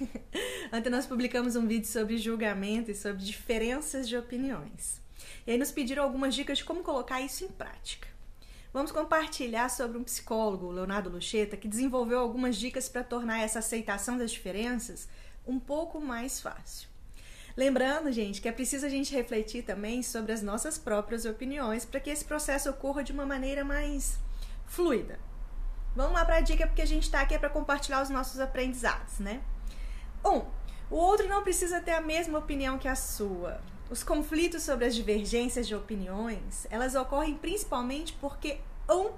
Ontem nós publicamos um vídeo sobre julgamento e sobre diferenças de opiniões. E aí nos pediram algumas dicas de como colocar isso em prática. Vamos compartilhar sobre um psicólogo, Leonardo Lucheta, que desenvolveu algumas dicas para tornar essa aceitação das diferenças um pouco mais fácil. Lembrando, gente, que é preciso a gente refletir também sobre as nossas próprias opiniões para que esse processo ocorra de uma maneira mais fluida. Vamos lá para a dica, porque a gente está aqui é para compartilhar os nossos aprendizados, né? Um, o outro não precisa ter a mesma opinião que a sua. Os conflitos sobre as divergências de opiniões, elas ocorrem principalmente porque um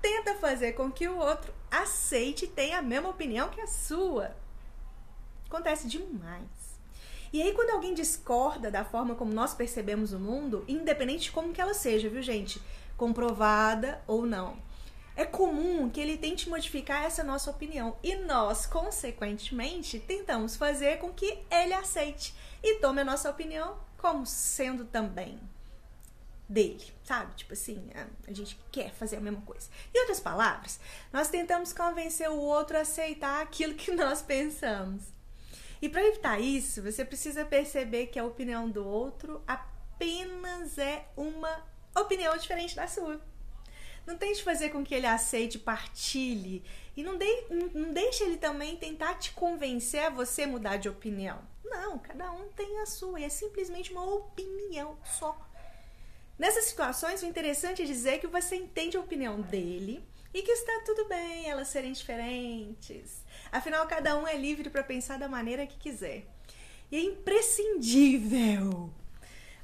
tenta fazer com que o outro aceite e tenha a mesma opinião que a sua. Acontece demais. E aí, quando alguém discorda da forma como nós percebemos o mundo, independente de como que ela seja, viu, gente? Comprovada ou não. É comum que ele tente modificar essa nossa opinião e nós, consequentemente, tentamos fazer com que ele aceite e tome a nossa opinião como sendo também dele, sabe? Tipo assim, a gente quer fazer a mesma coisa. Em outras palavras, nós tentamos convencer o outro a aceitar aquilo que nós pensamos. E para evitar isso, você precisa perceber que a opinião do outro apenas é uma opinião diferente da sua. Não tente fazer com que ele aceite, partilhe. E não, de, não deixe ele também tentar te convencer a você mudar de opinião. Não, cada um tem a sua. E é simplesmente uma opinião só. Nessas situações, o interessante é dizer que você entende a opinião dele e que está tudo bem elas serem diferentes. Afinal, cada um é livre para pensar da maneira que quiser. E é imprescindível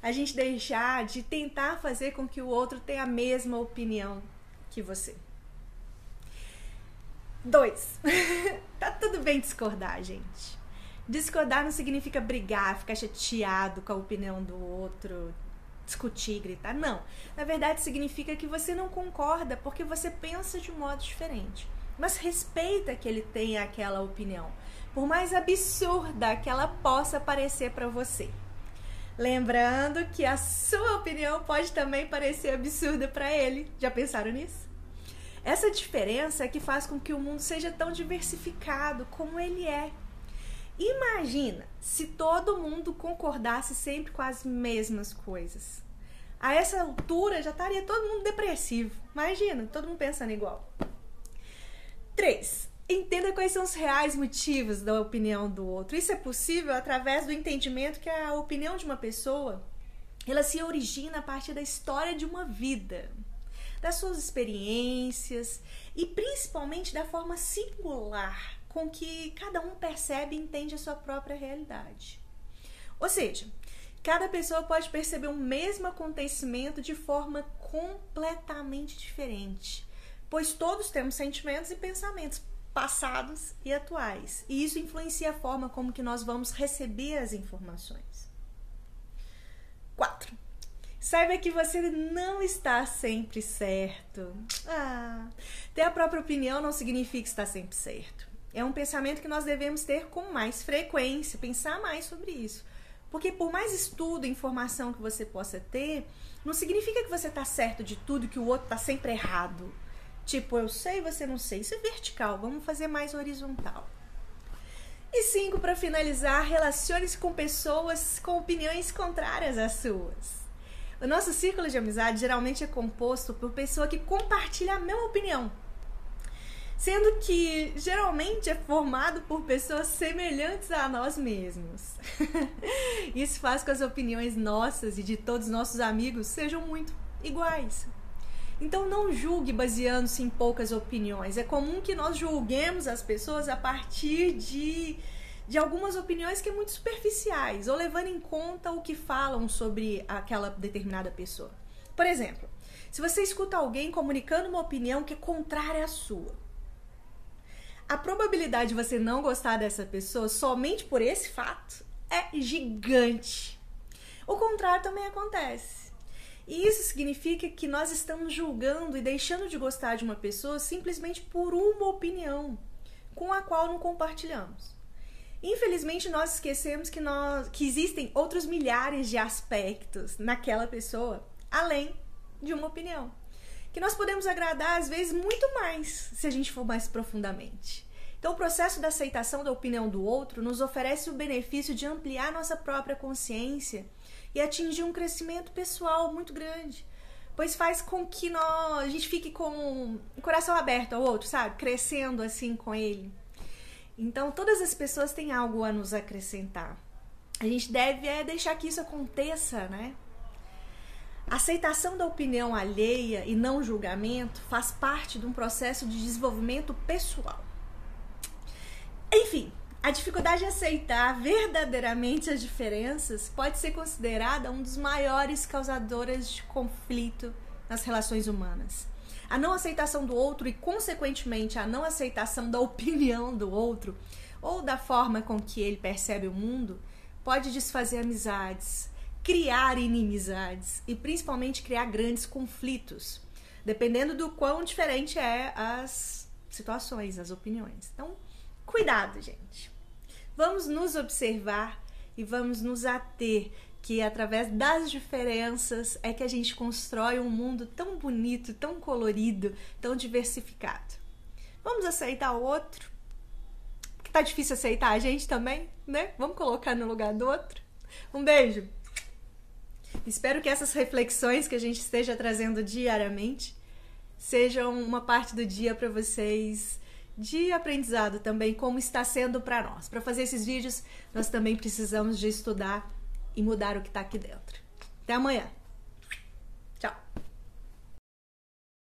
a gente deixar de tentar fazer com que o outro tenha a mesma opinião que você. Dois, tá tudo bem discordar, gente. Discordar não significa brigar, ficar chateado com a opinião do outro, discutir, gritar. Não. Na verdade, significa que você não concorda porque você pensa de um modo diferente. Mas respeita que ele tenha aquela opinião, por mais absurda que ela possa parecer para você. Lembrando que a sua opinião pode também parecer absurda para ele. Já pensaram nisso? Essa diferença é que faz com que o mundo seja tão diversificado como ele é. Imagina se todo mundo concordasse sempre com as mesmas coisas. A essa altura já estaria todo mundo depressivo. Imagina, todo mundo pensando igual. 3. Entenda quais são os reais motivos da opinião do outro. Isso é possível através do entendimento que a opinião de uma pessoa ela se origina a partir da história de uma vida, das suas experiências e principalmente da forma singular com que cada um percebe e entende a sua própria realidade. Ou seja, cada pessoa pode perceber o mesmo acontecimento de forma completamente diferente, pois todos temos sentimentos e pensamentos passados e atuais, e isso influencia a forma como que nós vamos receber as informações. 4. Saiba que você não está sempre certo. Ah, ter a própria opinião não significa estar sempre certo é um pensamento que nós devemos ter com mais frequência, pensar mais sobre isso. Porque por mais estudo e informação que você possa ter, não significa que você está certo de tudo e que o outro está sempre errado. Tipo, eu sei, você não sei. Isso é vertical, vamos fazer mais horizontal. E cinco, para finalizar, relacione-se com pessoas com opiniões contrárias às suas. O nosso círculo de amizade geralmente é composto por pessoa que compartilha a mesma opinião sendo que geralmente é formado por pessoas semelhantes a nós mesmos. Isso faz com que as opiniões nossas e de todos os nossos amigos sejam muito iguais. Então não julgue baseando-se em poucas opiniões. É comum que nós julguemos as pessoas a partir de, de algumas opiniões que são muito superficiais, ou levando em conta o que falam sobre aquela determinada pessoa. Por exemplo, se você escuta alguém comunicando uma opinião que é contrária à sua, a probabilidade de você não gostar dessa pessoa somente por esse fato é gigante. O contrário também acontece. E isso significa que nós estamos julgando e deixando de gostar de uma pessoa simplesmente por uma opinião com a qual não compartilhamos. Infelizmente, nós esquecemos que, nós, que existem outros milhares de aspectos naquela pessoa, além de uma opinião que nós podemos agradar às vezes muito mais se a gente for mais profundamente. Então, o processo da aceitação da opinião do outro nos oferece o benefício de ampliar nossa própria consciência e atingir um crescimento pessoal muito grande. Pois faz com que nós, a gente fique com o coração aberto ao outro, sabe? Crescendo assim com ele. Então, todas as pessoas têm algo a nos acrescentar. A gente deve é, deixar que isso aconteça, né? Aceitação da opinião alheia e não julgamento faz parte de um processo de desenvolvimento pessoal. Enfim, a dificuldade de aceitar verdadeiramente as diferenças pode ser considerada um dos maiores causadores de conflito nas relações humanas. A não aceitação do outro e, consequentemente, a não aceitação da opinião do outro ou da forma com que ele percebe o mundo pode desfazer amizades, criar inimizades e principalmente criar grandes conflitos, dependendo do quão diferente é as situações, as opiniões. Então, cuidado, gente. Vamos nos observar e vamos nos ater que através das diferenças é que a gente constrói um mundo tão bonito, tão colorido, tão diversificado. Vamos aceitar o outro? Que tá difícil aceitar a gente também, né? Vamos colocar no lugar do outro. Um beijo. Espero que essas reflexões que a gente esteja trazendo diariamente sejam uma parte do dia para vocês de aprendizado também, como está sendo para nós. Para fazer esses vídeos, nós também precisamos de estudar e mudar o que está aqui dentro. Até amanhã!